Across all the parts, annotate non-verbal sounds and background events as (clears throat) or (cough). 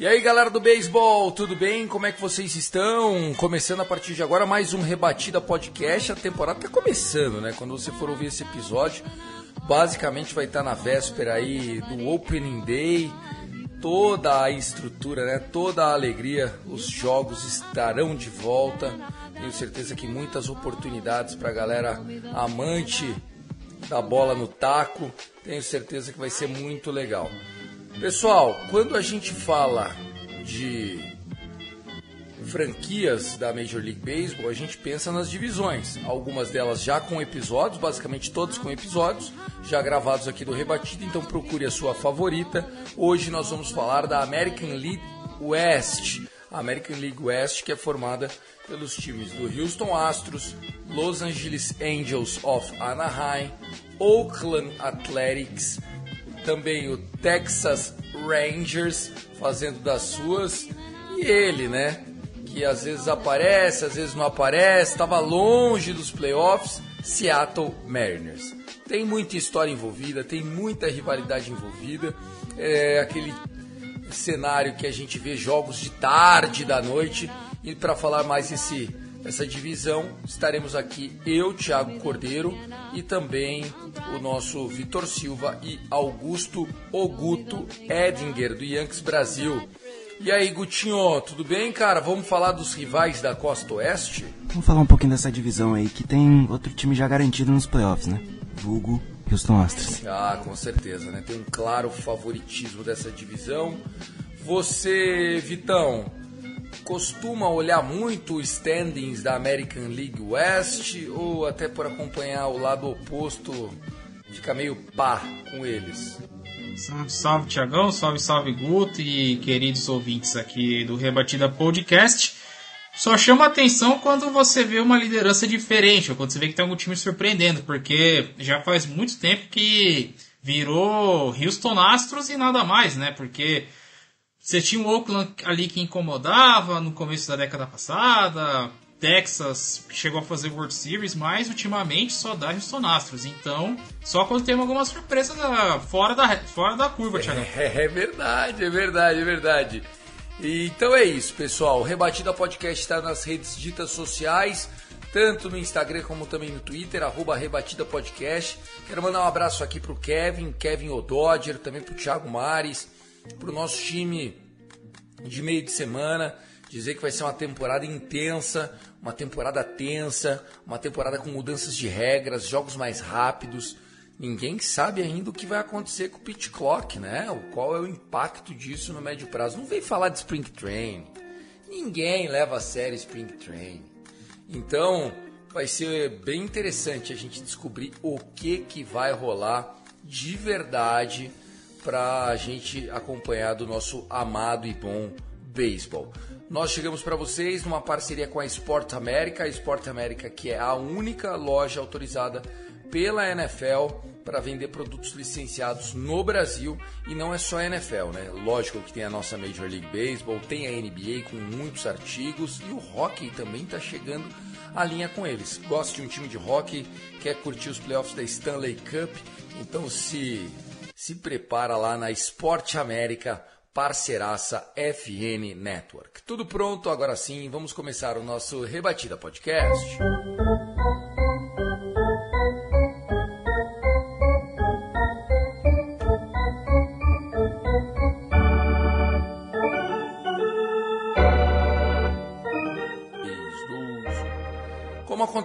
E aí galera do beisebol, tudo bem? Como é que vocês estão? Começando a partir de agora mais um Rebatida Podcast. A temporada tá começando, né? Quando você for ouvir esse episódio, basicamente vai estar na véspera aí do Opening Day. Toda a estrutura, né? Toda a alegria, os jogos estarão de volta. Tenho certeza que muitas oportunidades para a galera amante da bola no taco. Tenho certeza que vai ser muito legal. Pessoal, quando a gente fala de franquias da Major League Baseball, a gente pensa nas divisões. Algumas delas já com episódios, basicamente todas com episódios, já gravados aqui do Rebatido, então procure a sua favorita. Hoje nós vamos falar da American League West. A American League West, que é formada pelos times do Houston Astros, Los Angeles Angels of Anaheim, Oakland Athletics, também o Texas Rangers fazendo das suas. E ele, né, que às vezes aparece, às vezes não aparece, estava longe dos playoffs, Seattle Mariners. Tem muita história envolvida, tem muita rivalidade envolvida, é aquele cenário que a gente vê jogos de tarde da noite. E para falar mais esse essa divisão, estaremos aqui eu, Thiago Cordeiro e também o nosso Vitor Silva e Augusto Oguto Edinger do Yankees Brasil. E aí, Gutinho, tudo bem, cara? Vamos falar dos rivais da Costa Oeste? Vamos falar um pouquinho dessa divisão aí, que tem outro time já garantido nos playoffs, né? Vulgo Houston Astros. Ah, com certeza, né? Tem um claro favoritismo dessa divisão. Você, Vitão, costuma olhar muito os standings da American League West ou até por acompanhar o lado oposto fica meio pá com eles? Salve, salve, Tiagão, salve, salve, Guto e queridos ouvintes aqui do Rebatida Podcast. Só chama atenção quando você vê uma liderança diferente, ou quando você vê que tem algum time surpreendendo, porque já faz muito tempo que virou Houston Astros e nada mais, né? Porque você tinha o Oakland ali que incomodava no começo da década passada, Texas chegou a fazer World Series, mas ultimamente só dá Houston Astros. Então, só quando tem alguma surpresa da- fora, da, fora da curva, (laughs) Thiago. É, é verdade, é verdade, é verdade. E, então é isso, pessoal. O Rebatida Podcast está nas redes ditas sociais, tanto no Instagram como também no Twitter, arroba Rebatida Podcast. Quero mandar um abraço aqui pro Kevin, Kevin Ododger, também pro Thiago Mares, pro nosso time de meio de semana. Dizer que vai ser uma temporada intensa, uma temporada tensa, uma temporada com mudanças de regras, jogos mais rápidos. Ninguém sabe ainda o que vai acontecer com o pitch clock, né? O qual é o impacto disso no médio prazo. Não vem falar de Spring Train. Ninguém leva a sério Spring Train. Então, vai ser bem interessante a gente descobrir o que que vai rolar de verdade para a gente acompanhar do nosso amado e bom beisebol. Nós chegamos para vocês numa parceria com a Sport América, a Sport América que é a única loja autorizada pela NFL para vender produtos licenciados no Brasil e não é só a NFL, né? Lógico que tem a nossa Major League Baseball, tem a NBA com muitos artigos e o hockey também está chegando a linha com eles. Gosta de um time de hockey, quer curtir os playoffs da Stanley Cup, então se se prepara lá na Esporte América, parceiraça FN Network. Tudo pronto, agora sim, vamos começar o nosso Rebatida Podcast. Como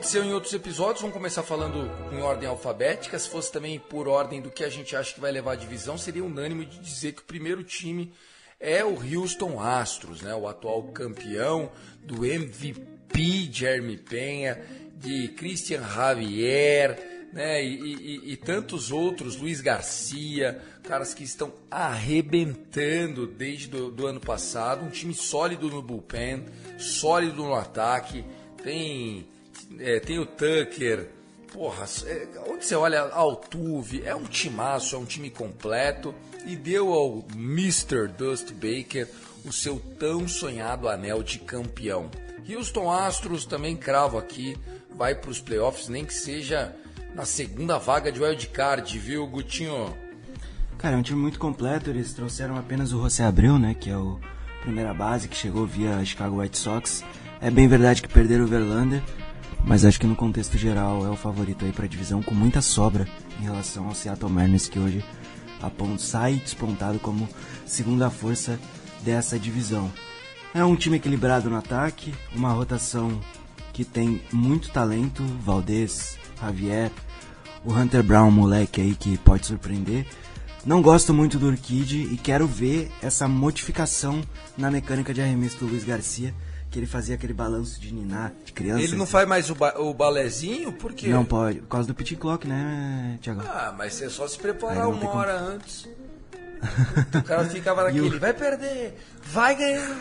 aconteceu em outros episódios, vamos começar falando em ordem alfabética. Se fosse também por ordem do que a gente acha que vai levar a divisão, seria unânime de dizer que o primeiro time é o Houston Astros, né? o atual campeão do MVP Jeremy Penha, de Christian Javier, né? E, e, e, tantos outros, Luiz Garcia, caras que estão arrebentando desde do, do ano passado. Um time sólido no bullpen, sólido no ataque. Tem, é, tem o Tucker. Porra, é, onde você olha Altuve, é um timaço, é um time completo. E deu ao Mr. Dust Baker o seu tão sonhado anel de campeão. Houston Astros também cravo aqui, vai para os playoffs, nem que seja na segunda vaga de wildcard, viu, Gutinho? Cara, é um time muito completo, eles trouxeram apenas o José Abreu, né, que é o primeira base que chegou via Chicago White Sox. É bem verdade que perderam o Verlander, mas acho que no contexto geral é o favorito aí para a divisão com muita sobra em relação ao Seattle Mariners que hoje sai despontado como segunda força dessa divisão. É um time equilibrado no ataque, uma rotação que tem muito talento, Valdez, Javier, o Hunter Brown, moleque aí que pode surpreender. Não gosto muito do Urquide e quero ver essa modificação na mecânica de arremesso do Luiz Garcia, que ele fazia aquele balanço de ninar de criança. Ele não faz mais o, ba o balezinho? Por quê? Não pode, por causa do pit clock, né, Thiago? Ah, mas é só se preparar uma hora como... antes. o cara ficava (laughs) naquele, o... vai perder, vai ganhar,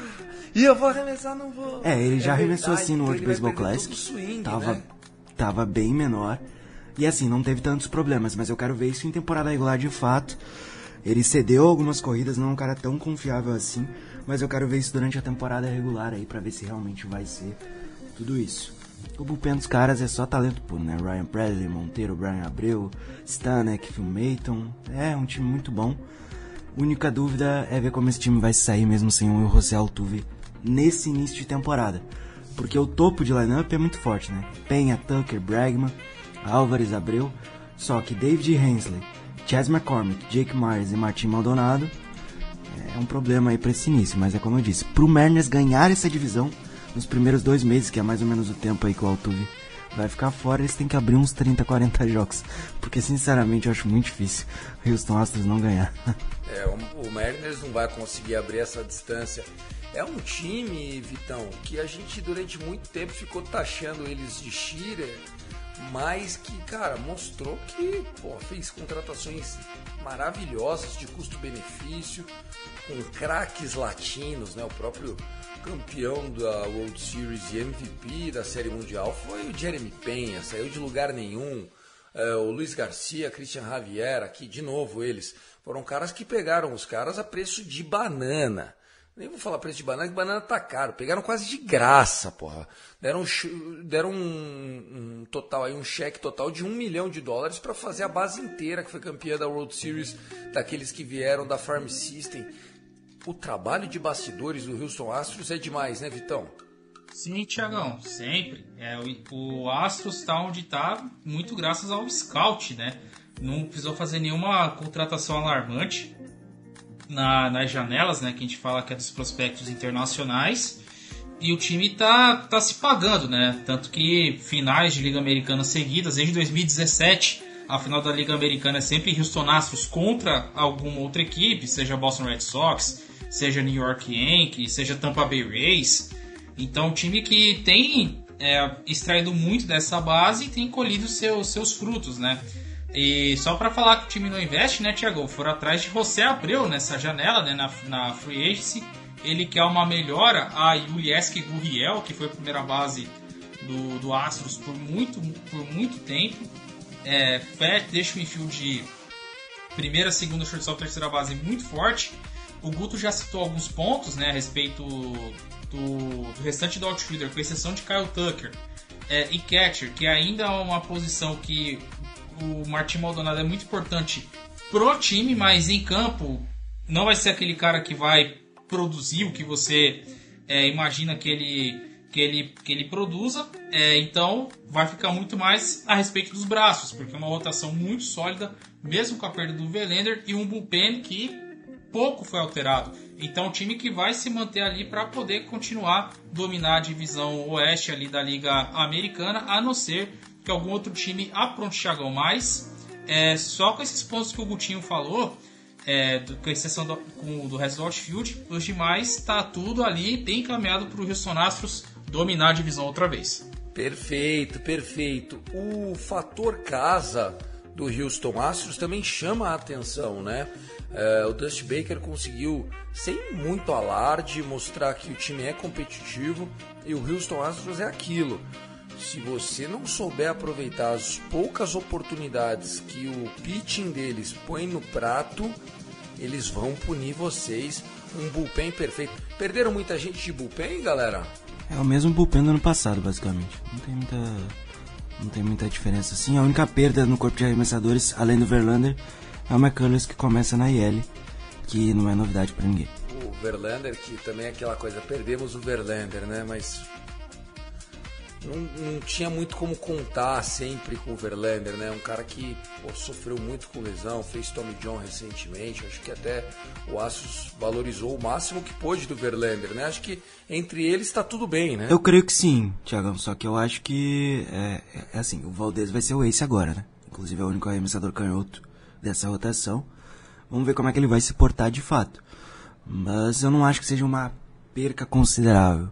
e eu vou arremessar, não vou. É, ele já é arremessou assim no World Baseball Classic. Swing, tava, né? tava bem menor. E assim, não teve tantos problemas, mas eu quero ver isso em temporada regular de fato. Ele cedeu algumas corridas, não é um cara tão confiável assim, mas eu quero ver isso durante a temporada regular aí para ver se realmente vai ser tudo isso. O bullpen dos caras é só talento puro, né? Ryan Presley, Monteiro, Brian Abreu, Stanek, Phil Mayton. É um time muito bom. Única dúvida é ver como esse time vai sair mesmo sem o José Altuve nesse início de temporada. Porque o topo de lineup é muito forte, né? Penha, Tucker, Bregman, Álvares, Abreu. Só que David Hensley, Chas McCormick, Jake Myers e Martin Maldonado é um problema aí para esse início. Mas é como eu disse, pro Mariners ganhar essa divisão nos primeiros dois meses, que é mais ou menos o tempo aí que o Altuve vai ficar fora, eles têm que abrir uns 30, 40 (laughs) jogos. Porque sinceramente eu acho muito difícil o Houston Astros não ganhar. É, o, o não vai conseguir abrir essa distância. É um time, Vitão, que a gente durante muito tempo ficou taxando eles de Shira, mas que, cara, mostrou que pô, fez contratações maravilhosas de custo-benefício, com craques latinos, né? O próprio campeão da World Series e MVP da Série Mundial foi o Jeremy Penha, saiu de lugar nenhum. É, o Luiz Garcia, Christian Javier, aqui de novo eles foram caras que pegaram os caras a preço de banana. Nem vou falar preço de banana, que banana tá caro. Pegaram quase de graça, porra. Deram, deram um, um total aí, um cheque total de um milhão de dólares para fazer a base inteira que foi campeã da World Series, daqueles que vieram da Farm System. O trabalho de bastidores do Houston Astros é demais, né, Vitão? Sim, Tiagão, sempre. É, o, o Astros está onde está muito graças ao scout, né? Não precisou fazer nenhuma contratação alarmante na, nas janelas, né? Que a gente fala que é dos prospectos internacionais. E o time tá, tá se pagando, né? Tanto que finais de Liga Americana seguidas, desde 2017, a final da Liga Americana é sempre Houston Astros contra alguma outra equipe, seja Boston Red Sox, seja New York Yankees, seja Tampa Bay Rays. Então, um time que tem é, extraído muito dessa base e tem colhido seus, seus frutos, né? E só para falar que o time não investe, né, Thiago? Foram atrás de José Abreu nessa janela, né, na, na Free Agency. Ele quer uma melhora a Julieski Gurriel, que foi a primeira base do, do Astros por muito, por muito tempo. É, deixa o infield de primeira, segunda, shortstop, terceira base muito forte. O Guto já citou alguns pontos né, a respeito do, do restante do outfielder, com exceção de Kyle Tucker é, e catcher, que ainda é uma posição que o Martin Maldonado é muito importante pro time, mas em campo não vai ser aquele cara que vai produzir o que você é, imagina que ele que ele, que ele produza, é, então vai ficar muito mais a respeito dos braços, porque é uma rotação muito sólida, mesmo com a perda do Velender e um bullpen que pouco foi alterado. Então, o time que vai se manter ali para poder continuar dominar a divisão oeste ali da Liga Americana, a não ser que algum outro time apronte Thiagão. Mas, é, só com esses pontos que o Gutinho falou, é, do, com exceção do, com, do resto do outfield, os demais está tudo ali bem encaminhado para o Houston Astros dominar a divisão outra vez. Perfeito, perfeito. O fator casa do Houston Astros também chama a atenção, né? É, o Dusty Baker conseguiu, sem muito alarde, mostrar que o time é competitivo e o Houston Astros é aquilo. Se você não souber aproveitar as poucas oportunidades que o pitching deles põe no prato, eles vão punir vocês. Um bullpen perfeito. Perderam muita gente de bullpen, galera? É o mesmo bullpen do ano passado, basicamente. Não tem muita. Não tem muita diferença assim. A única perda no corpo de arremessadores, além do Verlander, é o McCullers que começa na IL, que não é novidade para ninguém. O Verlander, que também é aquela coisa, perdemos o Verlander, né? Mas não, não, tinha muito como contar sempre com o Verlander, né? Um cara que pô, sofreu muito com lesão, fez Tommy John recentemente. Acho que até o Astros valorizou o máximo que pôde do Verlander, né? Acho que entre eles está tudo bem, né? Eu creio que sim, Thiagão. Só que eu acho que é, é assim, o Valdez vai ser o ace agora, né? Inclusive é o único arremessador canhoto dessa rotação. Vamos ver como é que ele vai se portar de fato. Mas eu não acho que seja uma perca considerável.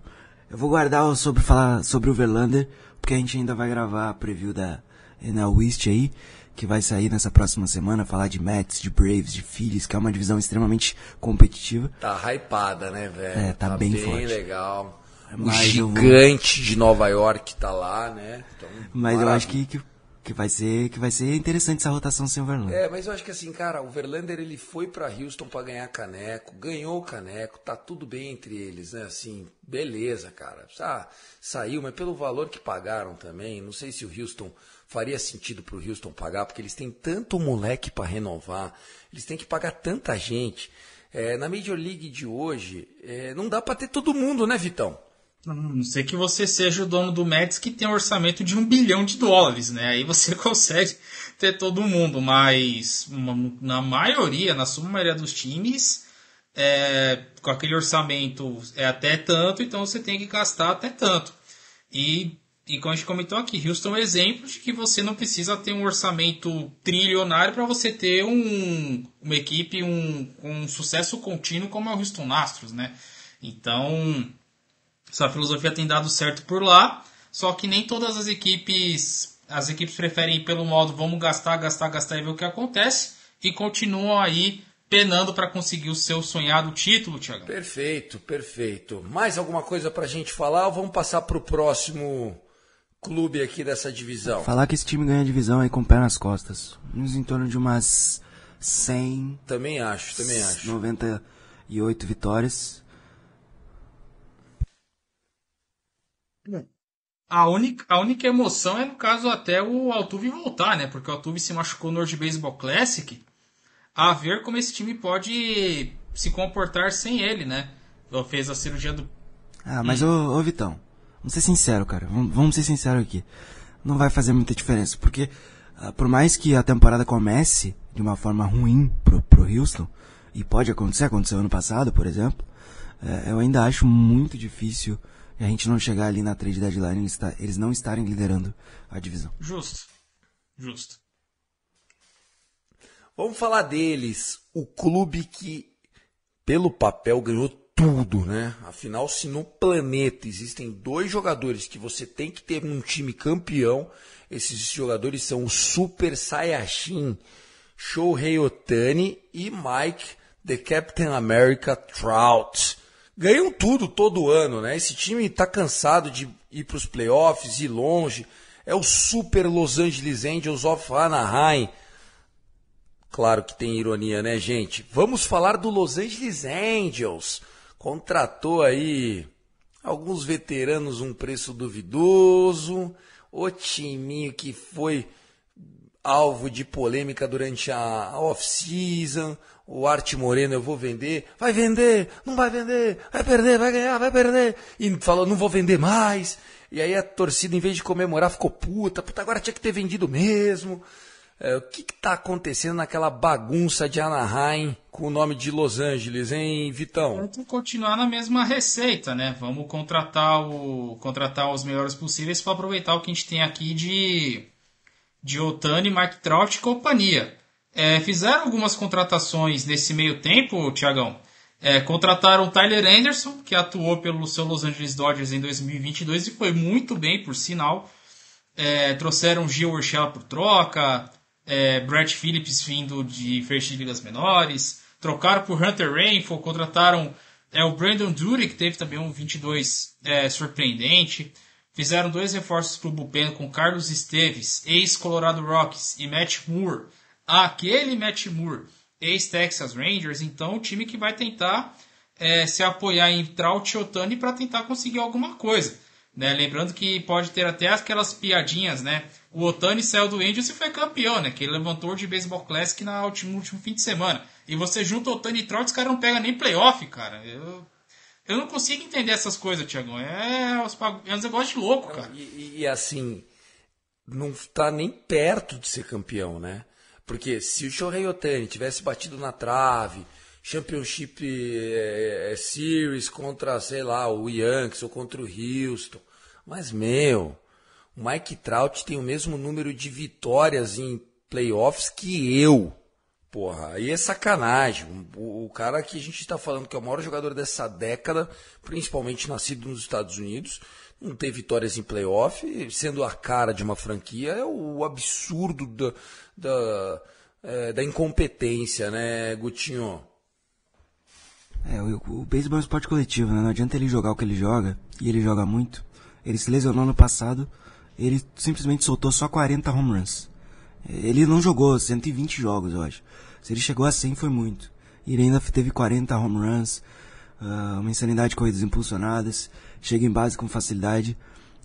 Eu vou guardar sobre falar sobre o Verlander, porque a gente ainda vai gravar a preview da Enel West aí, que vai sair nessa próxima semana, falar de Mets, de Braves, de Phillies, que é uma divisão extremamente competitiva. Tá hypada, né, velho? É, tá, tá bem, bem forte. legal. O gigante vou... de Nova York tá lá, né? Então, Mas maravilha. eu acho que, que que vai ser que vai ser interessante essa rotação sem o Verlander. É, mas eu acho que assim, cara, o Verlander ele foi para Houston para ganhar caneco, ganhou caneco, tá tudo bem entre eles, né? Assim, beleza, cara. Ah, saiu, mas pelo valor que pagaram também, não sei se o Houston faria sentido pro Houston pagar, porque eles têm tanto moleque para renovar, eles têm que pagar tanta gente. É, na Major League de hoje, é, não dá para ter todo mundo, né, Vitão? Não sei que você seja o dono do Mets que tem um orçamento de um bilhão de dólares, né? Aí você (laughs) consegue ter todo mundo, mas na maioria, na sua maioria dos times, é, com aquele orçamento é até tanto, então você tem que gastar até tanto. E, e como a gente comentou aqui, Houston é um exemplo de que você não precisa ter um orçamento trilionário para você ter um, uma equipe, um, um sucesso contínuo como é o Houston Astros, né? Então essa filosofia tem dado certo por lá, só que nem todas as equipes, as equipes preferem ir pelo modo vamos gastar, gastar, gastar e ver o que acontece e continuam aí penando para conseguir o seu sonhado título, Thiago. Perfeito, perfeito. Mais alguma coisa para a gente falar ou vamos passar para o próximo clube aqui dessa divisão? Falar que esse time ganha a divisão aí com o pé nas costas. Uns em torno de umas 100. Também acho, também acho. 98 vitórias. A única, a única emoção é, no caso, até o Altuve voltar, né? Porque o Altuve se machucou no World Baseball Classic. A ver como esse time pode se comportar sem ele, né? Ele fez a cirurgia do. Ah, mas hum. ô, ô Vitão, vamos ser sincero, cara. Vamos, vamos ser sinceros aqui. Não vai fazer muita diferença, porque uh, por mais que a temporada comece de uma forma ruim pro, pro Houston, e pode acontecer, aconteceu ano passado, por exemplo, uh, eu ainda acho muito difícil e a gente não chegar ali na trade deadline, eles, tá, eles não estarem liderando a divisão. Justo. Justo. Vamos falar deles. O clube que, pelo papel, ganhou tudo, né? Afinal, se no planeta existem dois jogadores que você tem que ter num time campeão, esses jogadores são o Super Saiyajin Shohei Otani e Mike, the Captain America Trout ganham tudo todo ano, né? Esse time está cansado de ir para os playoffs, ir longe. É o super Los Angeles Angels of Anaheim. Claro que tem ironia, né, gente? Vamos falar do Los Angeles Angels. Contratou aí alguns veteranos um preço duvidoso. O timinho que foi alvo de polêmica durante a off-season o Arte Moreno, eu vou vender, vai vender, não vai vender, vai perder, vai ganhar, vai perder. E falou, não vou vender mais. E aí a torcida, em vez de comemorar, ficou puta, puta, agora tinha que ter vendido mesmo. É, o que está acontecendo naquela bagunça de Anaheim com o nome de Los Angeles, hein, Vitão? Vamos continuar na mesma receita, né? Vamos contratar, o, contratar os melhores possíveis para aproveitar o que a gente tem aqui de, de Otani, Mike Trout e companhia. É, fizeram algumas contratações nesse meio tempo, Tiagão. É, contrataram Tyler Anderson, que atuou pelo seu Los Angeles Dodgers em 2022 e foi muito bem, por sinal. É, trouxeram Gio Urshela por troca, é, Brett Phillips vindo de diferentes ligas menores, trocaram por Hunter Rainfall, contrataram é, o Brandon Dury, que teve também um 22 é, surpreendente. Fizeram dois reforços para o Bullpen com Carlos Esteves, ex-Colorado Rockies, e Matt Moore, aquele Matt Moore, ex-Texas Rangers. Então, o time que vai tentar é, se apoiar em Trout e Otani para tentar conseguir alguma coisa. Né? Lembrando que pode ter até aquelas piadinhas, né? O Otani saiu do Angels e foi campeão, né? Que ele levantou de Baseball Classic na último, último fim de semana. E você junta Otani e Trout, os caras não pegam nem playoff, cara. Eu, eu não consigo entender essas coisas, Tiagão. É, é um negócio de louco, cara. E, e, assim, não tá nem perto de ser campeão, né? Porque se o Shohei Otani tivesse batido na trave, Championship é, é, Series contra, sei lá, o Yankees ou contra o Houston. Mas, meu, o Mike Trout tem o mesmo número de vitórias em playoffs que eu. Porra, aí é sacanagem. O, o, cara que a gente está falando que é o maior jogador dessa década, principalmente nascido nos Estados Unidos, não tem vitórias em playoff, sendo a cara de uma franquia, é o absurdo da, da, é, da incompetência, né, Gutinho? É, o, o beisebol é um esporte coletivo, né? Não adianta ele jogar o que ele joga, e ele joga muito. Ele se lesionou no passado, ele simplesmente soltou só 40 home runs. Ele não jogou 120 jogos, eu acho. Se ele chegou a 100 foi muito. E ele ainda teve 40 home runs, uh, uma insanidade de corridas impulsionadas, chega em base com facilidade.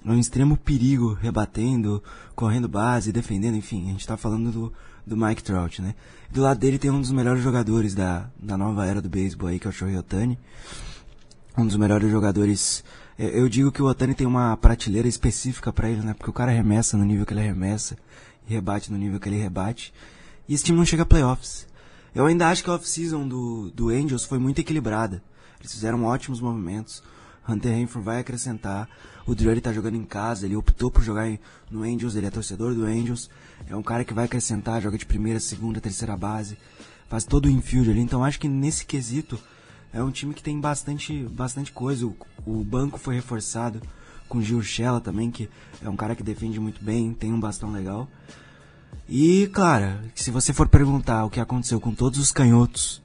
É um extremo perigo rebatendo, correndo base, defendendo, enfim. A gente tá falando do, do Mike Trout, né? Do lado dele tem um dos melhores jogadores da, da nova era do beisebol aí, que é o Shohei Otani. Um dos melhores jogadores. Eu digo que o Otani tem uma prateleira específica para ele, né? Porque o cara arremessa no nível que ele arremessa e rebate no nível que ele rebate. E esse time não chega a playoffs. Eu ainda acho que a off-season do, do Angels foi muito equilibrada. Eles fizeram ótimos movimentos. Hunter Renfrew vai acrescentar. O Drury tá jogando em casa, ele optou por jogar no Angels, ele é torcedor do Angels. É um cara que vai acrescentar, joga de primeira, segunda, terceira base. Faz todo o infield ali. Então acho que nesse quesito é um time que tem bastante, bastante coisa. O, o banco foi reforçado com Gil Shella também, que é um cara que defende muito bem, tem um bastão legal. E, claro, se você for perguntar o que aconteceu com todos os canhotos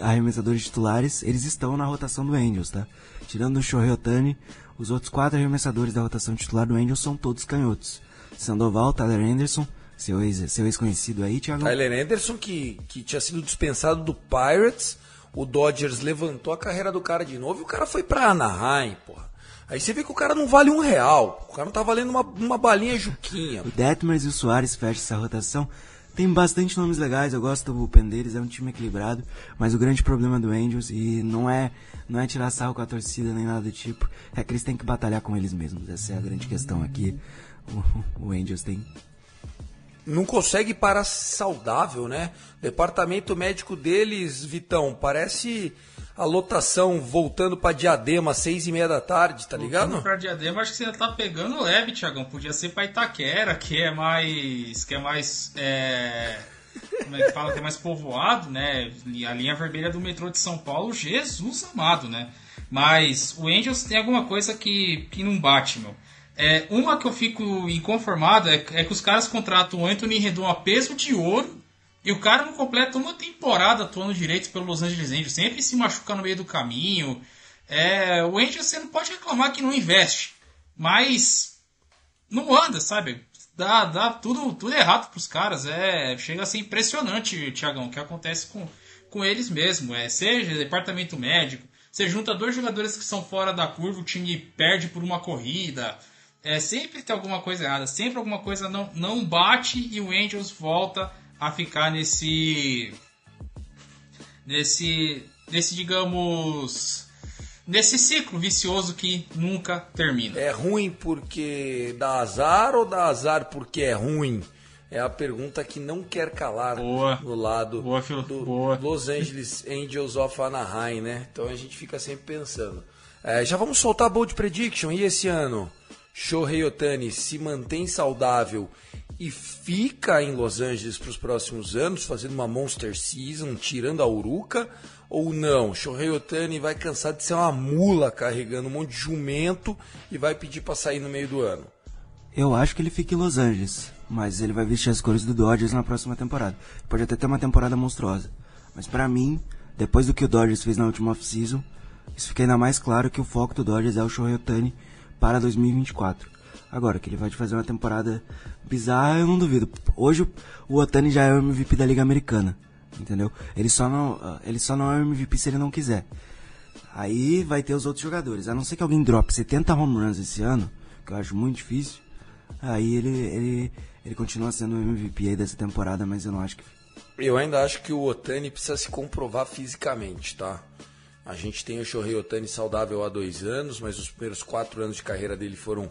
arremessadores titulares, eles estão na rotação do Angels, tá? Tirando o Shohei Otani, os outros quatro arremessadores da rotação titular do Angels são todos canhotos. Sandoval, Tyler Anderson, seu ex-conhecido ex aí, Thiago. Tyler Anderson, que, que tinha sido dispensado do Pirates, o Dodgers levantou a carreira do cara de novo e o cara foi pra Anaheim, porra. Aí você vê que o cara não vale um real. O cara não tá valendo uma, uma balinha juquinha. O Detmers e o Soares fecham essa rotação. Tem bastante nomes legais, eu gosto do bullpen deles, é um time equilibrado, mas o grande problema do Angels, e não é, não é tirar sarro com a torcida nem nada do tipo, é que eles têm que batalhar com eles mesmos. Essa é a grande questão aqui. O, o Angels tem não consegue parar saudável, né? Departamento médico deles, Vitão, parece a lotação voltando para Diadema às seis e meia da tarde, tá ligado? Voltando pra Diadema, acho que você tá pegando leve, Tiagão. Podia ser pra Itaquera, que é mais. que é mais. É... Como é que fala? Que é mais povoado, né? A linha vermelha do metrô de São Paulo, Jesus amado, né? Mas o Angels tem alguma coisa que, que não bate, meu. É, uma que eu fico inconformado é, é que os caras contratam o Anthony Rendon a peso de ouro e o cara não completa uma temporada atuando direito pelo Los Angeles Angels, sempre se machuca no meio do caminho. É, o Angels você não pode reclamar que não investe, mas não anda, sabe? Dá, dá tudo, tudo errado pros caras. É, chega a ser impressionante, Tiagão, o que acontece com, com eles mesmo. É, seja departamento médico, você junta dois jogadores que são fora da curva, o time perde por uma corrida. É, sempre tem alguma coisa errada, sempre alguma coisa não, não bate e o Angels volta a ficar nesse nesse nesse digamos nesse ciclo vicioso que nunca termina. É ruim porque dá azar ou dá azar porque é ruim? É a pergunta que não quer calar boa. no lado boa, do boa. Los Angeles Angels of Anaheim, né? Então a gente fica sempre pensando. É, já vamos soltar a Bold Prediction. E esse ano? Shohei Otani se mantém saudável e fica em Los Angeles para os próximos anos, fazendo uma Monster Season, tirando a Uruca, ou não? Shohei Otani vai cansar de ser uma mula carregando um monte de jumento e vai pedir para sair no meio do ano? Eu acho que ele fica em Los Angeles, mas ele vai vestir as cores do Dodgers na próxima temporada. Pode até ter uma temporada monstruosa, mas para mim, depois do que o Dodgers fez na última off-season, isso fica ainda mais claro que o foco do Dodgers é o Shohei Otani para 2024. Agora, que ele vai fazer uma temporada bizarra, eu não duvido. Hoje o Otani já é o MVP da Liga Americana, entendeu? Ele só não, ele só não é o MVP se ele não quiser. Aí vai ter os outros jogadores. A não ser que alguém drop 70 home runs esse ano, que eu acho muito difícil, aí ele, ele, ele continua sendo o MVP aí dessa temporada, mas eu não acho que. Eu ainda acho que o Otani precisa se comprovar fisicamente, tá? A gente tem o Shohei Otani saudável há dois anos, mas os primeiros quatro anos de carreira dele foram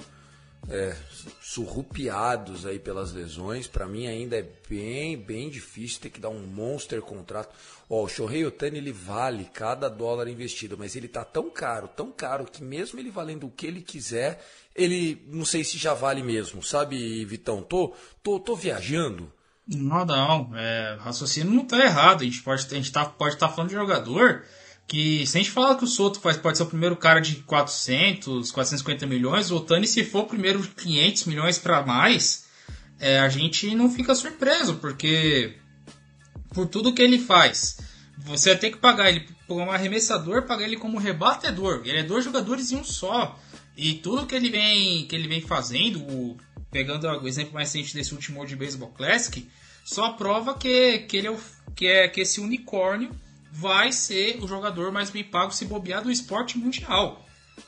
é, surrupiados aí pelas lesões. Para mim ainda é bem, bem difícil ter que dar um monster contrato. Ó, o Shohei Otani ele vale cada dólar investido, mas ele tá tão caro, tão caro que mesmo ele valendo o que ele quiser, ele não sei se já vale mesmo, sabe, Vitão? Tô, tô, tô viajando. Não, não, é, raciocínio não tá errado. A gente pode, a gente tá, pode estar tá falando de jogador que se a gente fala que o Soto pode ser o primeiro cara de 400, 450 milhões, o Otani se for o primeiro de 500 milhões para mais, é, a gente não fica surpreso, porque por tudo que ele faz, você vai ter que pagar ele como arremessador, pagar ele como rebatedor. Ele é dois jogadores em um só. E tudo que ele vem, que ele vem fazendo, pegando o exemplo mais recente desse último World Baseball Classic, só prova que, que ele é, o, que é que esse unicórnio vai ser o jogador mais bem pago se bobear do esporte mundial.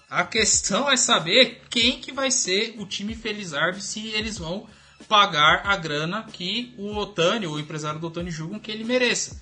A questão é saber quem que vai ser o time Felizardo se eles vão pagar a grana que o Otani, o empresário do Otani, julgam que ele mereça.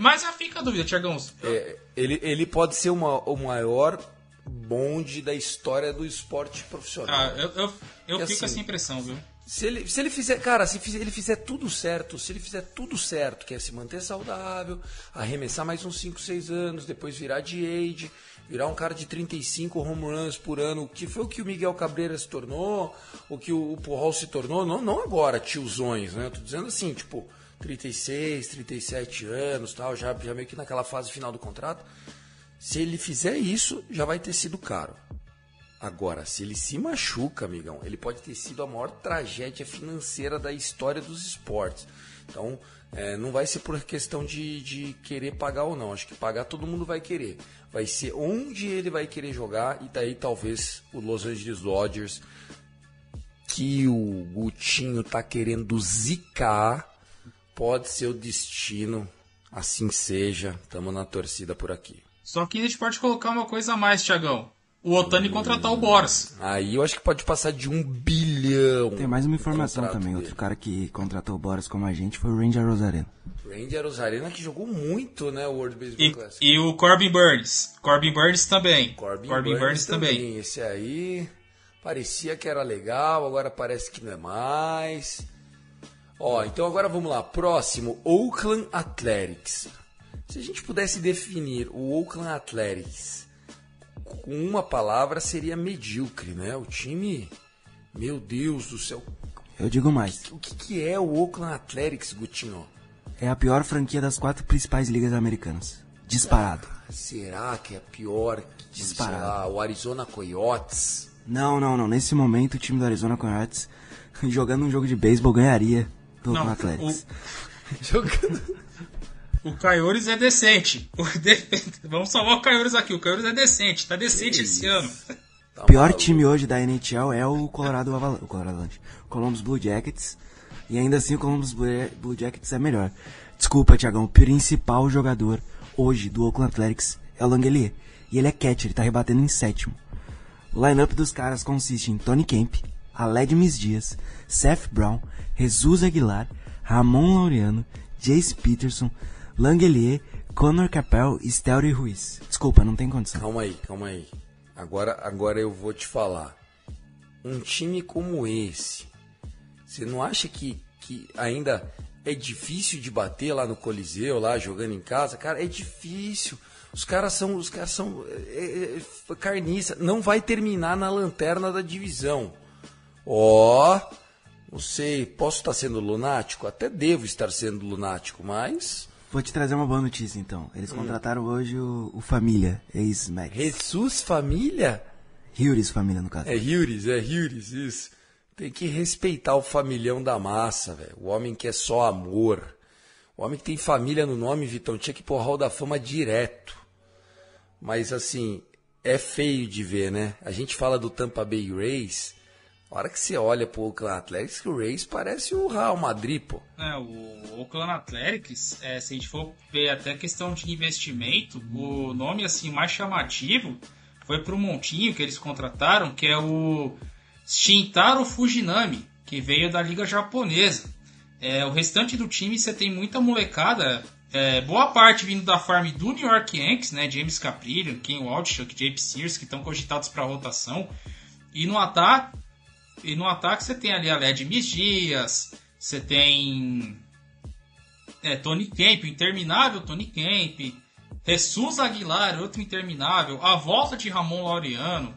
Mas já fica a dúvida, Tiagão. É, ele, ele pode ser uma, o maior bonde da história do esporte profissional. Ah, eu, eu, eu fico assim, com essa impressão, viu? Se ele, se ele fizer, cara, se ele fizer tudo certo, se ele fizer tudo certo, que é se manter saudável, arremessar mais uns 5, 6 anos, depois virar de age, virar um cara de 35 home runs por ano, que foi o que o Miguel Cabreira se tornou, o que o, o Pujol se tornou, não, não agora, tiozões, né? Eu tô dizendo assim, tipo, 36, 37 anos, tal, já, já meio que naquela fase final do contrato. Se ele fizer isso, já vai ter sido caro. Agora, se ele se machuca, amigão, ele pode ter sido a maior tragédia financeira da história dos esportes. Então, é, não vai ser por questão de, de querer pagar ou não. Acho que pagar todo mundo vai querer. Vai ser onde ele vai querer jogar e daí talvez o Los Angeles Dodgers, que o Gutinho tá querendo zicar, pode ser o destino. Assim seja, estamos na torcida por aqui. Só que a gente pode colocar uma coisa a mais, Tiagão o Otani contratar o Boras. Aí eu acho que pode passar de um bilhão. Tem mais uma informação também. Dele. Outro cara que contratou o Boras como agente foi o Ranger Rosarena. Ranger Rosarena que jogou muito, né, o World Baseball e, Classic. E o Corbin Burns. Corbin Burns também. Corbin, Corbin Burns, Burns também. também. Esse aí parecia que era legal, agora parece que não é mais. Ó, então agora vamos lá. Próximo, Oakland Athletics. Se a gente pudesse definir o Oakland Athletics com uma palavra seria medíocre, né? O time, meu Deus do céu. Eu digo mais. O que, que é o Oakland Athletics, Gutinho? É a pior franquia das quatro principais ligas americanas. Disparado. Ah, será que é pior que Disparado. Lá, o Arizona Coyotes? Não, não, não. Nesse momento o time do Arizona Coyotes, (laughs) jogando um jogo de beisebol, ganharia do Oakland Athletics. O... (laughs) jogando... O Caiores é decente. (laughs) Vamos salvar o Caiores aqui. O Caiores é decente. Tá decente que esse isso? ano. Tá o pior maluco. time hoje da NHL é o Colorado Avalanche. O Colorado O Columbus Blue Jackets. E ainda assim o Columbus Blue Jackets é melhor. Desculpa, Tiagão. O principal jogador hoje do Oakland Athletics é o Langelier. E ele é catcher, ele tá rebatendo em sétimo. O lineup dos caras consiste em Tony Kemp, Aledmis Dias, Seth Brown, Jesus Aguilar, Ramon Laureano, Jace Peterson, Langelier, Conor Capel e Stelry Ruiz. Desculpa, não tem condição. Calma aí, calma aí. Agora, agora eu vou te falar. Um time como esse, você não acha que, que ainda é difícil de bater lá no Coliseu, lá jogando em casa? Cara, é difícil. Os caras são, os caras são é, é, carniça. Não vai terminar na lanterna da divisão. Ó, oh, Não sei, posso estar sendo lunático? Até devo estar sendo lunático, mas. Vou te trazer uma boa notícia então. Eles contrataram hoje o, o Família, ex-Max. Jesus Família? Hughes Família, no caso. É Hughes, é Hughes, isso. Tem que respeitar o familhão da massa, velho. O homem que é só amor. O homem que tem família no nome, Vitão, tinha que pôr Hall da Fama direto. Mas assim, é feio de ver, né? A gente fala do Tampa Bay Rays. A hora que você olha pro Oakland Athletics, o Rays parece o Real Madrid, pô. É, o Oakland Athletics, é, se a gente for ver até questão de investimento, o nome assim mais chamativo foi pro montinho que eles contrataram, que é o Shintaro Fujinami, que veio da liga japonesa. É, o restante do time você tem muita molecada, é, boa parte vindo da farm do New York Yankees, né? James Caprillo, Ken Waldschuk, Jape Sears, que estão cogitados para rotação. E no ataque, e no ataque você tem ali a Led Miss Dias, você tem é, Tony Kemp, interminável Tony Kemp, Jesus Aguilar, outro interminável, a volta de Ramon Laureano.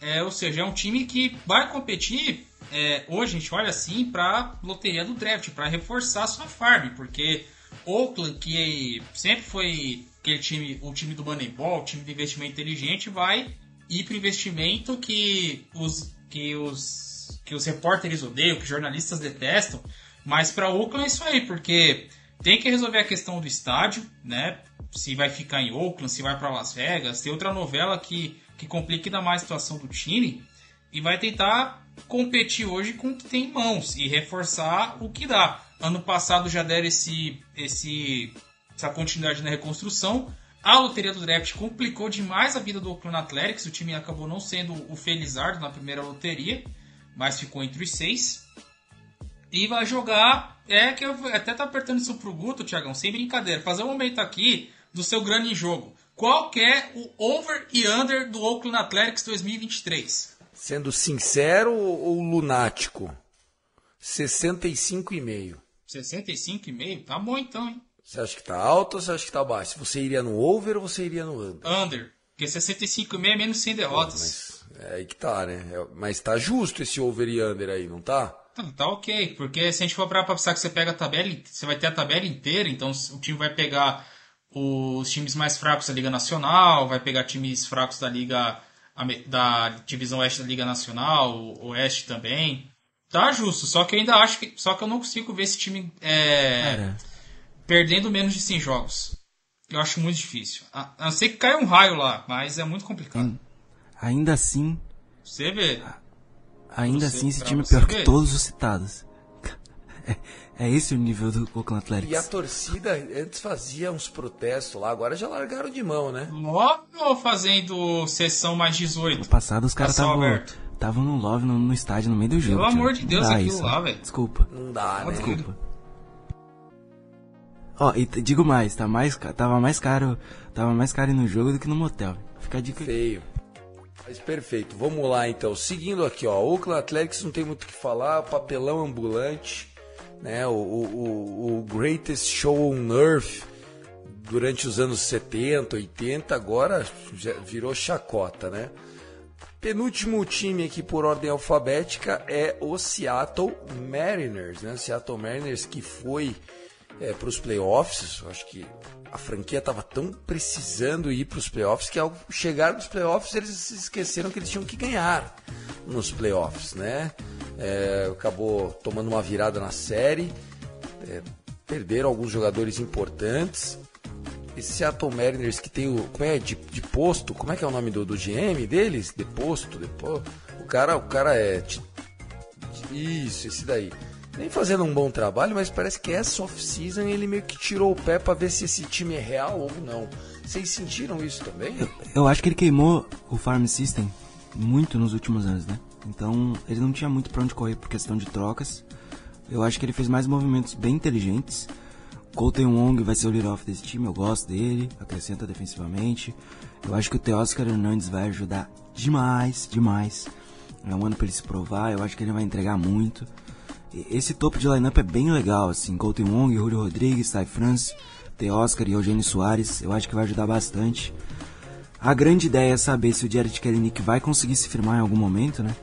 É, ou seja, é um time que vai competir. É, hoje a gente olha assim para loteria do draft, para reforçar sua farm, porque Oakland, que sempre foi aquele time, o time do Moneyball, o time de investimento inteligente, vai ir para investimento que os, que os, que os repórteres odeiam, que jornalistas detestam. Mas para Oakland é isso aí, porque tem que resolver a questão do estádio, né? Se vai ficar em Oakland, se vai para Las Vegas. Tem outra novela que, que complica ainda mais a situação do time e vai tentar competir hoje com o que tem em mãos e reforçar o que dá. Ano passado já deram esse, esse, essa continuidade na reconstrução. A loteria do draft complicou demais a vida do Oakland Athletics. O time acabou não sendo o Felizardo na primeira loteria, mas ficou entre os seis. E vai jogar. É que eu até tá apertando isso pro Guto, Tiagão, sem brincadeira. Fazer um momento aqui do seu grande jogo. Qual é o over e under do Oakland Athletics 2023? Sendo sincero ou lunático? 65,5. 65,5? Tá bom então, hein? Você acha que tá alto ou você acha que tá baixo? Você iria no over ou você iria no under? Under. Porque 65,5 é menos 100 derrotas. Mas é aí que tá, né? É- mas tá justo esse over e under aí, não tá? Tá, tá ok, porque se a gente for parar pra pensar que você pega a tabela, você vai ter a tabela inteira, então o time vai pegar os times mais fracos da Liga Nacional, vai pegar times fracos da Liga da divisão oeste da Liga Nacional, o oeste também. Tá justo, só que eu ainda acho que. Só que eu não consigo ver esse time é, perdendo menos de 100 jogos. Eu acho muito difícil. A, a não ser que caia um raio lá, mas é muito complicado. Ainda assim, Você vê. ainda Você- assim esse time é pior ver. que todos os citados. (laughs) É, é esse o nível do Oakland E a Athletics. torcida antes fazia uns protestos lá, agora já largaram de mão, né? Love ou fazendo sessão mais No 18? passado os caras estavam no love no, no estádio no meio do jogo. Pelo amor de Deus, aquilo isso. lá, velho. Desculpa. Não dá, né? Desculpa. Ó, e digo mais, tá mais, tava mais caro, tava mais caro ir no jogo do que no motel. Fica a dica. Feio. Mas perfeito. Vamos lá então. Seguindo aqui, ó. Oakland Athletics não tem muito o que falar. Papelão ambulante. Né? O, o, o- greatest show on earth durante os anos 70, 80, agora virou chacota, né? Penúltimo time aqui por ordem alfabética é o Seattle Mariners, né? Seattle Mariners que foi para os playoffs. Acho que a franquia estava tão precisando ir para os playoffs que ao chegar nos playoffs eles se esqueceram que eles tinham que ganhar nos playoffs, né? É, acabou tomando uma virada na série, é, perderam alguns jogadores importantes. Esse Seattle Mariners que tem o. Como é? De, de posto? Como é que é o nome do, do GM deles? Deposto, depois. O cara, o cara é. Isso, esse daí. Nem fazendo um bom trabalho, mas parece que essa off-season ele meio que tirou o pé pra ver se esse time é real ou não. Vocês sentiram isso também? Eu acho que ele queimou o Farm System muito nos últimos anos, né? Então ele não tinha muito pra onde correr por questão de trocas. Eu acho que ele fez mais movimentos bem inteligentes. Colton Wong vai ser o lead-off desse time, eu gosto dele, acrescenta defensivamente. Eu acho que o Teoscar Hernandes vai ajudar demais, demais. É um ano pra ele se provar, eu acho que ele vai entregar muito. Esse topo de lineup é bem legal, assim, Colton Wong, Julio Rodrigues, Ty France, Teoscar e Eugênio Soares, eu acho que vai ajudar bastante. A grande ideia é saber se o Jared Kelenic vai conseguir se firmar em algum momento, né?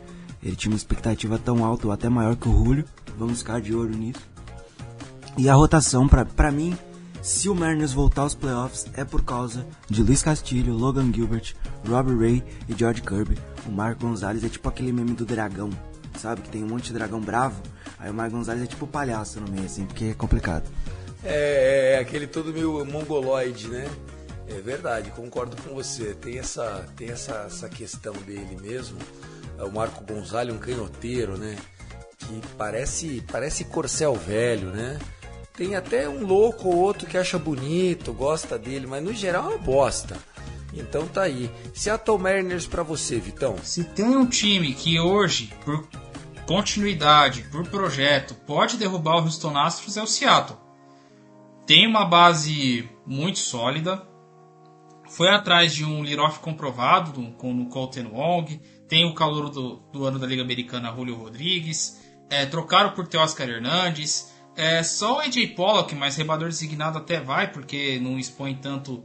Ele tinha uma expectativa tão alta ou até maior que o Julio. Vamos ficar de olho nisso. E a rotação, pra mim, se o Mariners voltar aos playoffs, é por causa de Luiz Castilho, Logan Gilbert, Robert Ray e George Kirby. O Marco Gonzalez é tipo aquele meme do dragão, sabe? Que tem um monte de dragão bravo. Aí o Marco Gonzalez é tipo palhaço no meio, assim, porque é complicado. É, é aquele todo meio mongoloide, né? É verdade, concordo com você. Tem essa, tem essa, essa questão dele mesmo. É o Marco Gonzalez, um canhoteiro, né? Que parece, parece corcel velho, né? Tem até um louco ou outro que acha bonito, gosta dele, mas no geral é uma bosta. Então tá aí. Seattle Mariners para você, Vitão. Se tem um time que hoje, por continuidade, por projeto, pode derrubar o Houston Astros é o Seattle. Tem uma base muito sólida. Foi atrás de um lead-off comprovado com o Colton Wong. Tem o calor do, do ano da Liga Americana, Julio Rodrigues. É, trocaram por Teoscar Hernandes. É, só o AJ Pollock, mas rebador designado até vai, porque não expõe tanto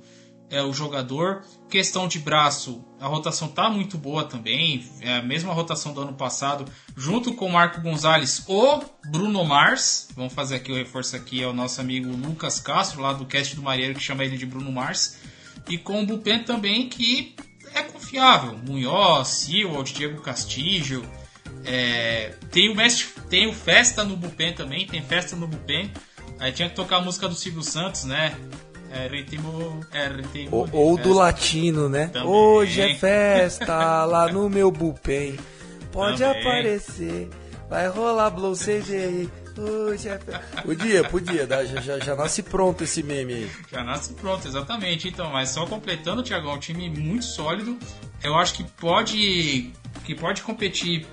é, o jogador. Questão de braço, a rotação tá muito boa também, é a mesma rotação do ano passado, junto com o Marco Gonzalez, o Bruno Mars. Vamos fazer aqui o reforço aqui, é o nosso amigo Lucas Castro, lá do cast do Marinheiro, que chama ele de Bruno Mars. E com o Bupen também, que é confiável. Munhoz, Sewald, Diego Castillo. É, tem, o mestre, tem o Festa no Bupen também, tem Festa no Bupen. Aí tinha que tocar a música do Silvio Santos, né? É ritmo, é ritmo ou, ou do latino, né? Também. Hoje é festa lá no meu bupen. Pode Também. aparecer, vai rolar blow CGI. Hoje é festa. Podia, podia, já, já, já nasce pronto esse meme aí. Já nasce pronto, exatamente. Então, mas só completando, Thiago, é um time muito sólido. Eu acho que pode que pode competir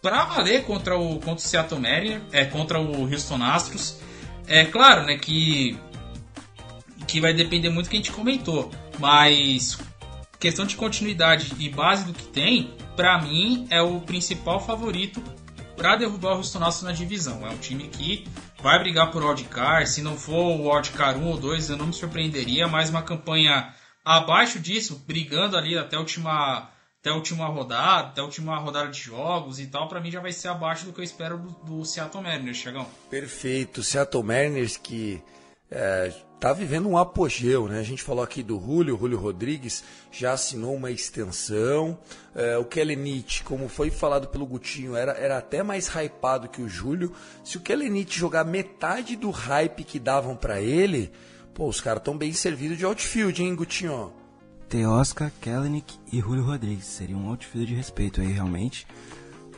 para valer contra o contra o Seattle Mariners, é contra o Houston Astros. É claro, né, que que vai depender muito do que a gente comentou. Mas questão de continuidade e base do que tem, para mim é o principal favorito para derrubar o Houston Astros na divisão. É um time que vai brigar por wildcard, se não for o wildcard 1 ou 2, eu não me surpreenderia, mas uma campanha abaixo disso, brigando ali até a última até a última rodada, até a última rodada de jogos e tal, para mim já vai ser abaixo do que eu espero do, do Seattle Mariners, Chegão. Perfeito, Seattle Mariners que é, tá vivendo um apogeu, né? A gente falou aqui do Julio, Julio Rodrigues já assinou uma extensão. É, o Kellenich, como foi falado pelo Gutinho, era, era até mais hypado que o Júlio. Se o Kellenich jogar metade do hype que davam para ele, pô, os caras estão bem servidos de outfield, hein, Gutinho? Teoscar, Kellenic e Julio Rodrigues. Seria um outfield de respeito aí, realmente.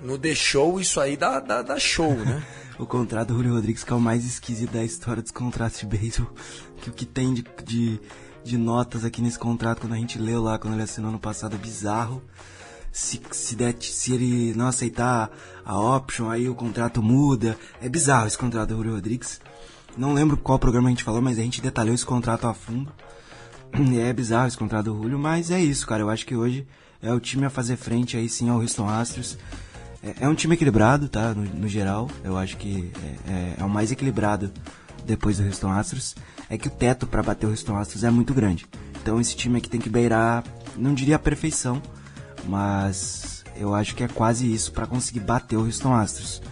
No The Show, isso aí dá, dá, dá show, né? (laughs) o contrato do Julio Rodrigues, que é o mais esquisito da história dos contratos de beisebol. Que o que tem de, de, de, notas aqui nesse contrato, quando a gente leu lá, quando ele assinou ano passado, é bizarro. Se, se, der, se ele não aceitar a option, aí o contrato muda. É bizarro esse contrato do Julio Rodrigues. Não lembro qual programa a gente falou, mas a gente detalhou esse contrato a fundo. (clears throat) É bizarro esse contrato do Julio, mas é isso, cara. Eu acho que hoje é o time a fazer frente aí sim ao Houston Astros. É, é um time equilibrado, tá? No, no geral, eu acho que é, é, é, o mais equilibrado depois do Houston Astros. É que o teto para bater o Houston Astros é muito grande. Então esse time aqui tem que beirar, não diria a perfeição, mas eu acho que é quase isso para conseguir bater o Houston Astros.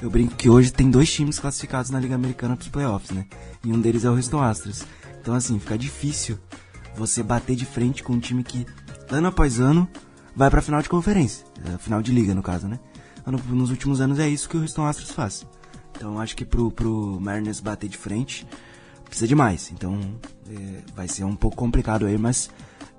Eu brinco que hoje tem dois times classificados na Liga Americana para os playoffs, né? E um deles é o Houston Astros. Então assim, fica difícil você bater de frente com um time que ano após ano vai para final de conferência, é, final de liga no caso, né? Nos últimos anos é isso que o Houston Astros faz. Então acho que pro, pro Mariners bater de frente precisa de mais. Então é, vai ser um pouco complicado aí, mas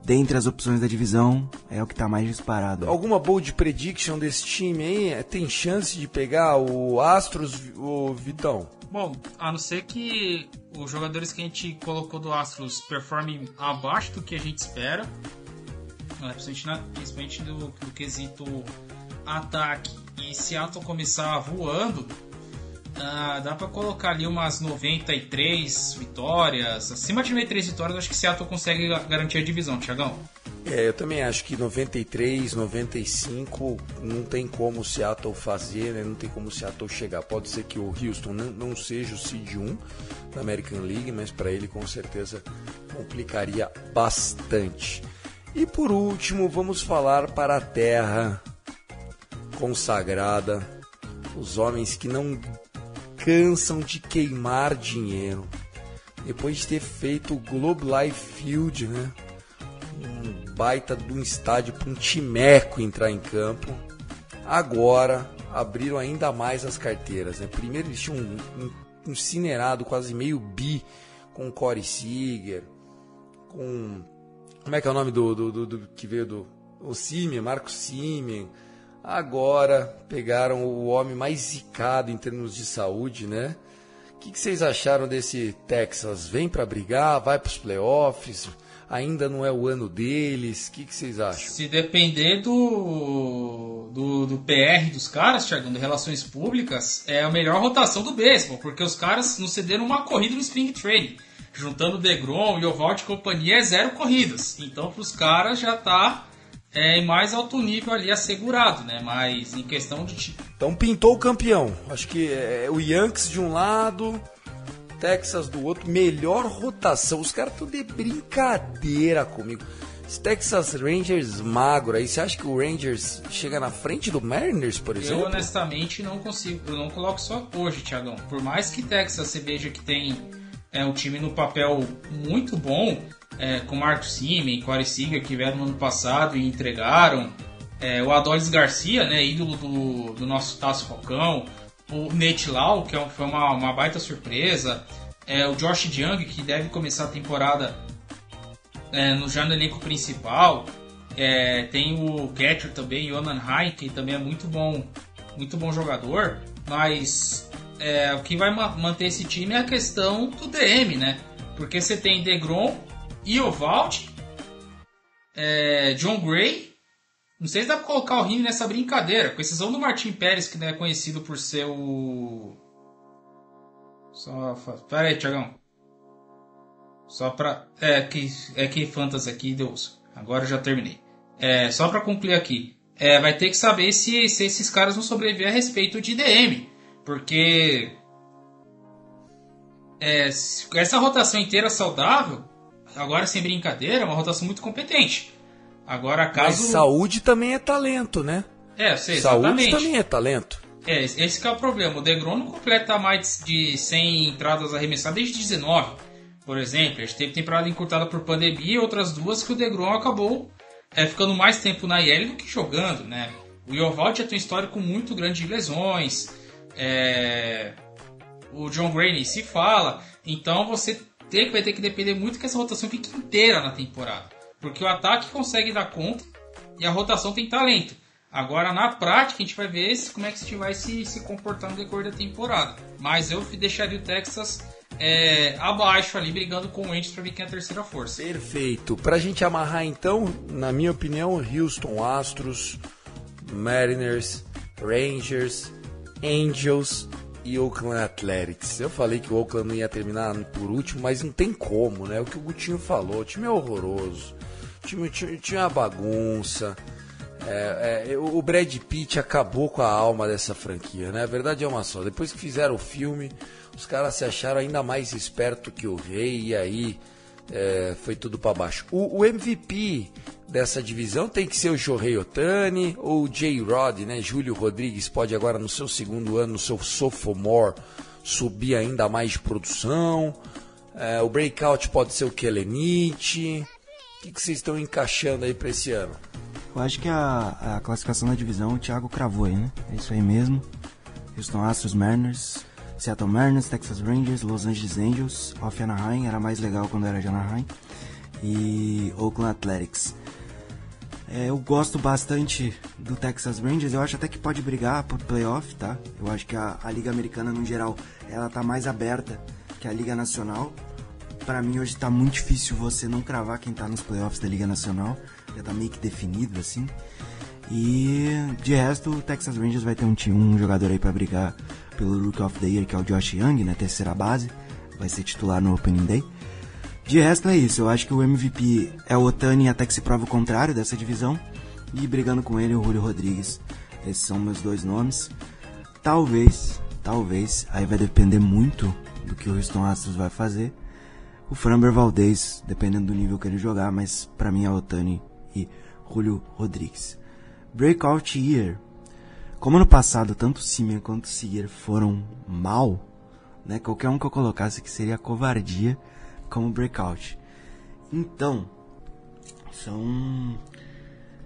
dentre as opções da divisão é o que está mais disparado. Alguma bold prediction desse time aí? É, tem chance de pegar o Astros, o Vitão? Bom, a não ser que os jogadores que a gente colocou do Astros performem abaixo do que a gente espera, né, principalmente, na, principalmente do, do quesito ataque e Seattle começar voando, ah, dá para colocar ali umas 93 vitórias. Acima de 93 vitórias, acho que Seattle consegue garantir a divisão, Tiagão. É, eu também acho que 93, 95 não tem como Seattle fazer, né? não tem como Seattle chegar. Pode ser que o Houston não, não seja o seed 1 da American League, mas para ele com certeza complicaria bastante. E por último, vamos falar para a terra consagrada Os homens que não cansam de queimar dinheiro. Depois de ter feito o Globe Life Field, né? Um baita de um estádio para um timeco entrar em campo. Agora abriram ainda mais as carteiras. Né? Primeiro eles tinham um, um, incinerado quase meio bi com Corey Seager, com. Como é que é o nome do, do, do, do que veio do. O Simeon, Marco Simeon. Agora pegaram o homem mais zicado em termos de saúde, né? O que, que vocês acharam desse Texas? Vem para brigar, vai para os playoffs, ainda não é o ano deles. O que, que vocês acham? Se depender do, do, do PR dos caras, Thiago, de relações públicas, é a melhor rotação do beisebol, porque os caras não cederam uma corrida no Spring Training. Juntando o Degrom, o Ovalt e companhia, é zero corridas. Então, para os caras já tá é, em mais alto nível ali assegurado, né? Mas em questão de. Então pintou o campeão. Acho que é o Yankees de um lado, Texas do outro. Melhor rotação. Os caras estão de brincadeira comigo. Esse Texas Rangers magro aí, você acha que o Rangers chega na frente do Mariners, por exemplo? Eu honestamente não consigo, eu não coloco só hoje, Tiagão. Por mais que Texas você veja que tem é, um time no papel muito bom, é, com Marco Simen, Corey Seager, que vieram no ano passado e entregaram. É, o Adolis Garcia, né, ídolo do, do nosso Tasso Falcão. O Nate Lau, que é foi uma, uma baita surpresa. É, o Josh Young, que deve começar a temporada é, no, já no elenco principal. É, tem o catcher também, Jonan Hein, que também é muito bom, muito bom jogador. Mas é, o que vai manter esse time é a questão do DM, né? Porque você tem DeGrom, Iovald, é, John Gray. Não sei se dá pra colocar o Rini nessa brincadeira, com exceção do Martin Pérez, que não é conhecido por ser o. Só. Pera aí, Tiagão. Só pra. É que, é que Fantasy aqui, Deus. Agora eu já terminei. É, só pra concluir aqui. É, vai ter que saber se, se esses caras vão sobreviver a respeito de DM. Porque. É, essa rotação inteira saudável agora sem brincadeira, é uma rotação muito competente. Agora, caso. Mas saúde também é talento, né? É, sei, exatamente. Saúde também é talento. É, esse que é o problema. O Degrom não completa mais de 100 entradas arremessadas desde 19, por exemplo. A gente teve temporada encurtada por pandemia e outras duas que o Degrom acabou é, ficando mais tempo na IL do que jogando, né? O Yoval já tem um histórico muito grande de lesões. É... O John Gray se fala. Então você ter que vai ter que depender muito que essa rotação fique inteira na temporada. Porque o ataque consegue dar conta e a rotação tem talento. Agora, na prática, a gente vai ver como é que gente vai se, se comportar no decorrer da temporada. Mas eu deixaria o Texas é, abaixo ali, brigando com o Angels para ver quem é a terceira força. Perfeito. Para a gente amarrar, então, na minha opinião, Houston Astros, Mariners, Rangers, Angels e Oakland Athletics. Eu falei que o Oakland não ia terminar por último, mas não tem como, né? O que o Gutinho falou, o time é horroroso, o time, é uma bagunça. É, é, o Brad Pitt acabou com a alma dessa franquia, né? A verdade é uma só. Depois que fizeram o filme, os caras se acharam ainda mais esperto que o rei e aí é, foi tudo para baixo. O, o, MVP dessa divisão tem que ser o Shohei Otani ou o J-Rod, né? Júlio Rodrigues pode agora no seu segundo ano, no seu sophomore, subir ainda mais de produção. É, o breakout pode ser o Kelenich. O que, que vocês estão encaixando aí para esse ano? Eu acho que a, a classificação da divisão o Thiago cravou aí, né? É isso aí mesmo. Houston Astros Mariners, Seattle Mariners, Texas Rangers, Los Angeles Angels, Off Anaheim, era mais legal quando era de Anaheim, e Oakland Athletics. É, eu gosto bastante do Texas Rangers, eu acho até que pode brigar por playoff, tá? Eu acho que a, a Liga Americana, no geral, ela tá mais aberta que a Liga Nacional. Para mim, hoje tá muito difícil você não cravar quem tá nos playoffs da Liga Nacional, já tá meio que definido, assim. E de resto, o Texas Rangers vai ter um, um jogador aí para brigar pelo Rookie of the Year, que é o Josh Young, né, terceira base, vai ser titular no Opening Day. De resto é isso, eu acho que o MVP é o Otani até que se prova o contrário dessa divisão. E brigando com ele o Julio Rodrigues. Esses são meus dois nomes. Talvez, talvez, aí vai depender muito do que o Houston Astros vai fazer. O Framber Valdez, dependendo do nível que ele jogar, mas para mim é Otani e Julio Rodrigues. Breakout Year. Como no passado tanto Simeon quanto Seager foram mal, né? Qualquer um que eu colocasse que seria covardia como breakout. Então, são.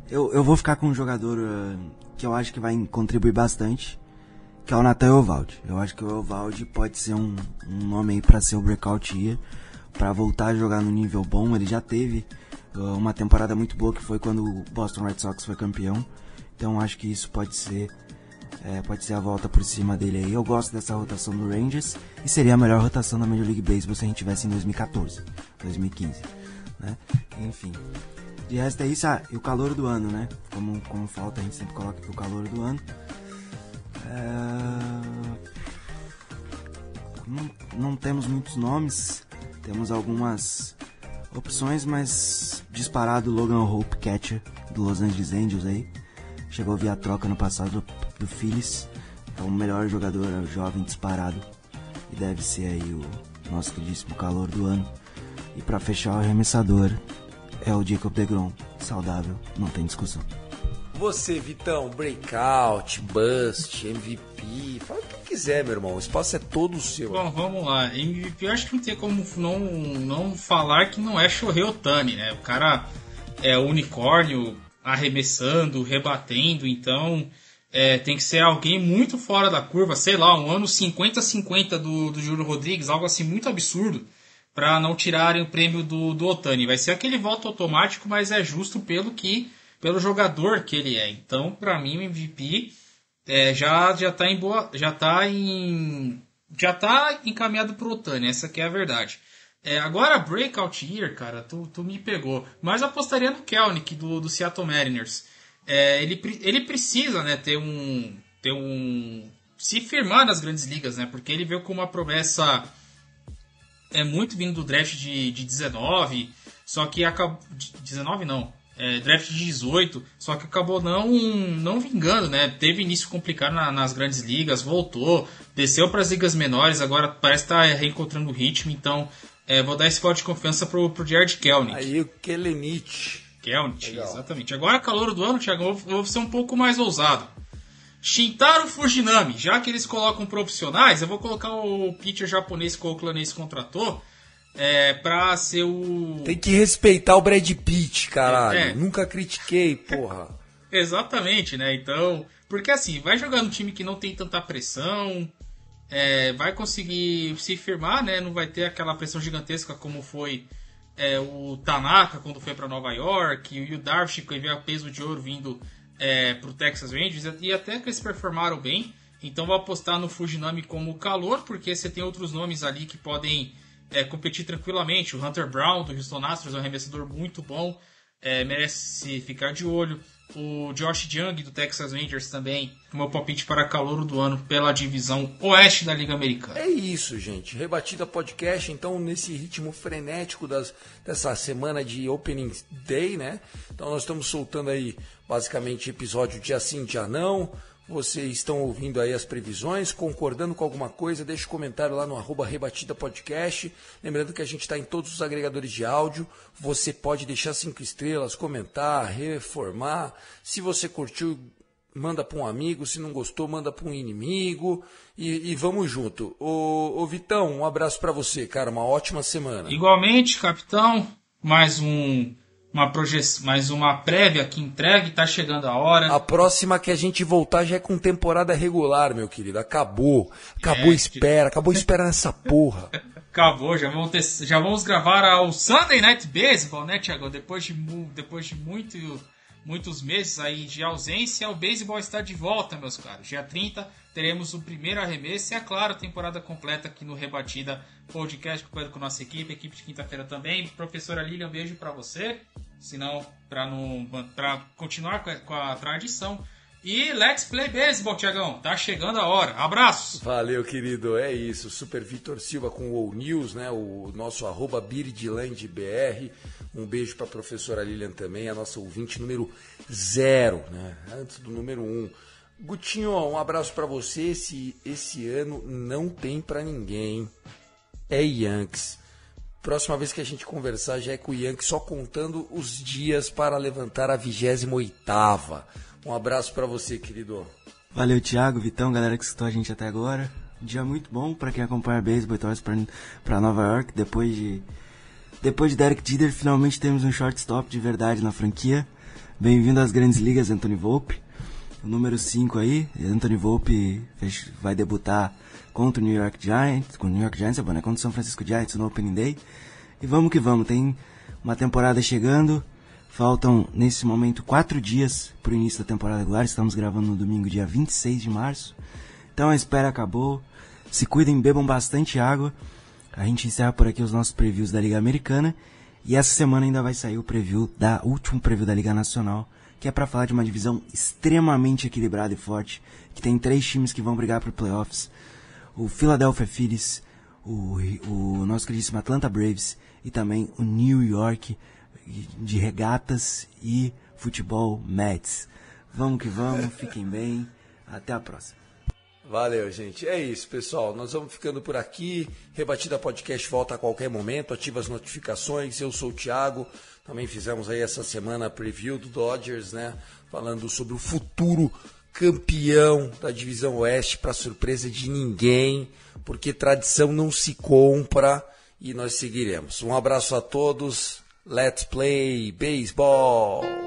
Eu, eu vou ficar com um jogador uh, que eu acho que vai contribuir bastante, que é o Nathan Evaldi. Eu acho que o Evaldi pode ser um, um nome aí para ser o breakout year, para voltar a jogar no nível bom. Ele já teve uh, uma temporada muito boa que foi quando o Boston Red Sox foi campeão. Então acho que isso pode ser é, pode ser a volta por cima dele aí. Eu gosto dessa rotação do Rangers e seria a melhor rotação da Major League Baseball se a gente tivesse em 2014, 2015, né? Enfim. De resto é isso, ah, e o calor do ano, né? Como, como falta, a gente sempre coloca aqui o calor do ano. É... Não, não temos muitos nomes, temos algumas opções, mas disparado Logan Hope Catcher do Los Angeles Angels aí. Chegou via troca no passado do, Phillies. É o melhor jogador é jovem disparado. E deve ser aí o nosso queridíssimo calor do ano. E para fechar o arremessador, é o Jacob DeGrom. Saudável, não tem discussão. Você, Vitão, breakout, bust, MVP, fala o que quiser, meu irmão. O espaço é todo seu. Bom, vamos lá. MVP, eu acho que não tem como não, não falar que não é Shohei Otani, né? O cara é unicórnio arremessando, rebatendo, então é, tem que ser alguém muito fora da curva, sei lá, um ano 50-50 do, do Júlio Rodrigues, algo assim muito absurdo para não tirarem o prêmio do, do Otani. Vai ser aquele voto automático, mas é justo pelo que pelo jogador que ele é. Então, para mim, o MVP é, já já tá em boa, já tá em já tá encaminhado pro Otani. Essa que é a verdade. É, agora, Breakout Year, cara, tu, tu me pegou. Mas apostaria no Kelnick do, do Seattle Mariners. É, ele, ele precisa, né, ter um ter um se firmar nas grandes ligas, né? Porque ele veio com uma promessa é muito vindo do draft de, de 19, só que acabou. 19 não. É, draft de 18, só que acabou não não vingando, né? Teve início complicado na, nas grandes ligas, voltou, desceu para as ligas menores, agora parece estar tá reencontrando o ritmo, então é, vou dar esse voto de confiança pro, pro Jared Kelnick. Aí o Kelenich. Kelnick, exatamente. Agora, calor do ano, Thiago, eu vou, ser um pouco mais ousado. Shintaro Fujinami, já que eles colocam profissionais, eu vou colocar o pitcher japonês que o Oakland contratou é, pra ser o. Tem que respeitar o Brad Pitt, caralho. É, é. Nunca critiquei, porra. (laughs) Exatamente, né? Então. Porque assim, vai jogar num time que não tem tanta pressão, é, vai conseguir se firmar, né? Não vai ter aquela pressão gigantesca como foi é, o Tanaka quando foi para Nova York, o Darvish que veio a peso de ouro vindo é, para o Texas Rangers e até que eles performaram bem. Então vou apostar no Fujinami como calor, porque você tem outros nomes ali que podem é, competir tranquilamente. O Hunter Brown do Houston Astros é um arremessador muito bom, é, merece ficar de olho. O Josh Young do Texas Rangers também, meu palpite para calor do ano pela divisão oeste da Liga Americana. É isso, gente. Rebatida podcast, então, nesse ritmo frenético das, dessa semana de Opening Day, né? Então, nós estamos soltando aí basicamente episódio dia sim, dia não. Vocês estão ouvindo aí as previsões, concordando com alguma coisa, deixe um comentário lá no arroba Rebatida Podcast. Lembrando que a gente está em todos os agregadores de áudio. Você pode deixar cinco estrelas, comentar, reformar. Se você curtiu, manda para um amigo. Se não gostou, manda para um inimigo. E, e, vamos junto. Ô, ô Vitão, um abraço para você, cara. Uma ótima semana. Igualmente, capitão. Mais um uma projeção, mais uma prévia que entregue, tá chegando a hora. A próxima que a gente voltar já é com temporada regular, meu querido. Acabou. Acabou é, espera, acabou espera nessa porra. (laughs) Acabou, já vamos, ter, já vamos gravar ao Sunday Night Baseball, né, Thiago? Depois de, depois de muito, muitos meses aí de ausência, o beisebol está de volta, meus caros. Dia 30 teremos o primeiro arremesso e, é claro, temporada completa aqui no Rebatida Podcast, com a nossa equipe, equipe de quinta-feira também. Professora Lilian, um beijo para você para não para continuar com a, tradição. E let's play baseball, Tiagão. Tá chegando a hora. Abraços. Valeu, querido. É isso. Super Vitor Silva com o News, né? O nosso arroba BirdLandBR. Um beijo para a professora Lilian também, a nossa ouvinte número zero, né? Antes do número um. Gutinho, um abraço para você. Esse, esse ano não tem para ninguém. É Yankees. Próxima vez que a gente conversar já é com o Yankee só contando os dias para levantar a 28 oitava. Um abraço para você, querido. Valeu, Thiago, Vitão, galera que escutou a gente até agora. Dia muito bom para quem acompanha beisebol e torce para Nova York. Depois de depois de Derek Jeter, finalmente temos um shortstop de verdade na franquia. Bem-vindo às grandes ligas, Anthony Volpe. O número 5 aí, Anthony Volpe vai debutar contra o New York Giants, com o New York Giants é bom, né? Contra o São Francisco Giants no Opening Day. E vamos que vamos, tem uma temporada chegando. Faltam, nesse momento, quatro dias para o início da temporada regular. Estamos gravando no domingo, dia 26 de março. Então a espera acabou. Se cuidem, bebam bastante água. A gente encerra por aqui os nossos previews da Liga Americana. E essa semana ainda vai sair o preview da último preview da Liga Nacional, que é para falar de uma divisão extremamente equilibrada e forte, que tem três times que vão brigar para playoffs: o Philadelphia Phillies, o, o nosso queridíssimo Atlanta Braves e também o New York de regatas e futebol Mets. Vamos que vamos, fiquem bem, até a próxima. Valeu, gente. É isso, pessoal. Nós vamos ficando por aqui. Rebatida Podcast volta a qualquer momento. Ativa as notificações. Eu sou o Thiago. Também fizemos aí essa semana a preview do Dodgers, né? Falando sobre o futuro campeão da divisão Oeste, para surpresa de ninguém, porque tradição não se compra e nós seguiremos. Um abraço a todos. Let's play baseball!